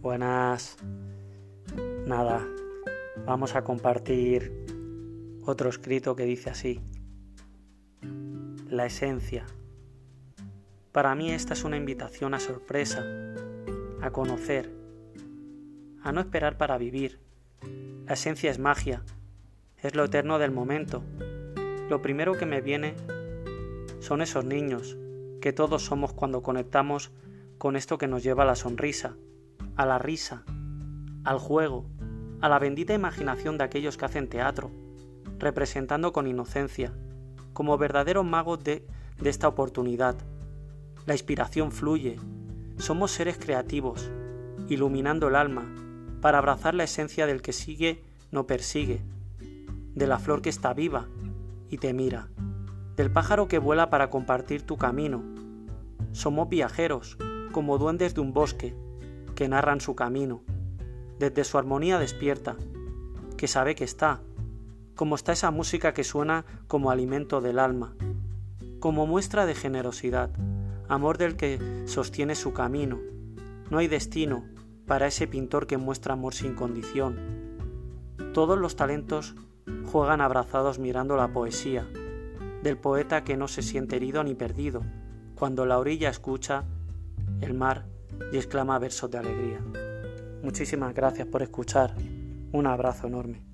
Buenas. Nada, vamos a compartir otro escrito que dice así. La esencia. Para mí esta es una invitación a sorpresa, a conocer, a no esperar para vivir. La esencia es magia, es lo eterno del momento. Lo primero que me viene son esos niños que todos somos cuando conectamos con esto que nos lleva a la sonrisa, a la risa, al juego, a la bendita imaginación de aquellos que hacen teatro, representando con inocencia, como verdaderos magos de, de esta oportunidad. La inspiración fluye, somos seres creativos, iluminando el alma, para abrazar la esencia del que sigue no persigue, de la flor que está viva y te mira, del pájaro que vuela para compartir tu camino. Somos viajeros, como duendes de un bosque, que narran su camino desde su armonía despierta, que sabe que está, como está esa música que suena como alimento del alma, como muestra de generosidad, amor del que sostiene su camino. No hay destino para ese pintor que muestra amor sin condición. Todos los talentos juegan abrazados mirando la poesía, del poeta que no se siente herido ni perdido, cuando la orilla escucha el mar y exclama versos de alegría. Muchísimas gracias por escuchar. Un abrazo enorme.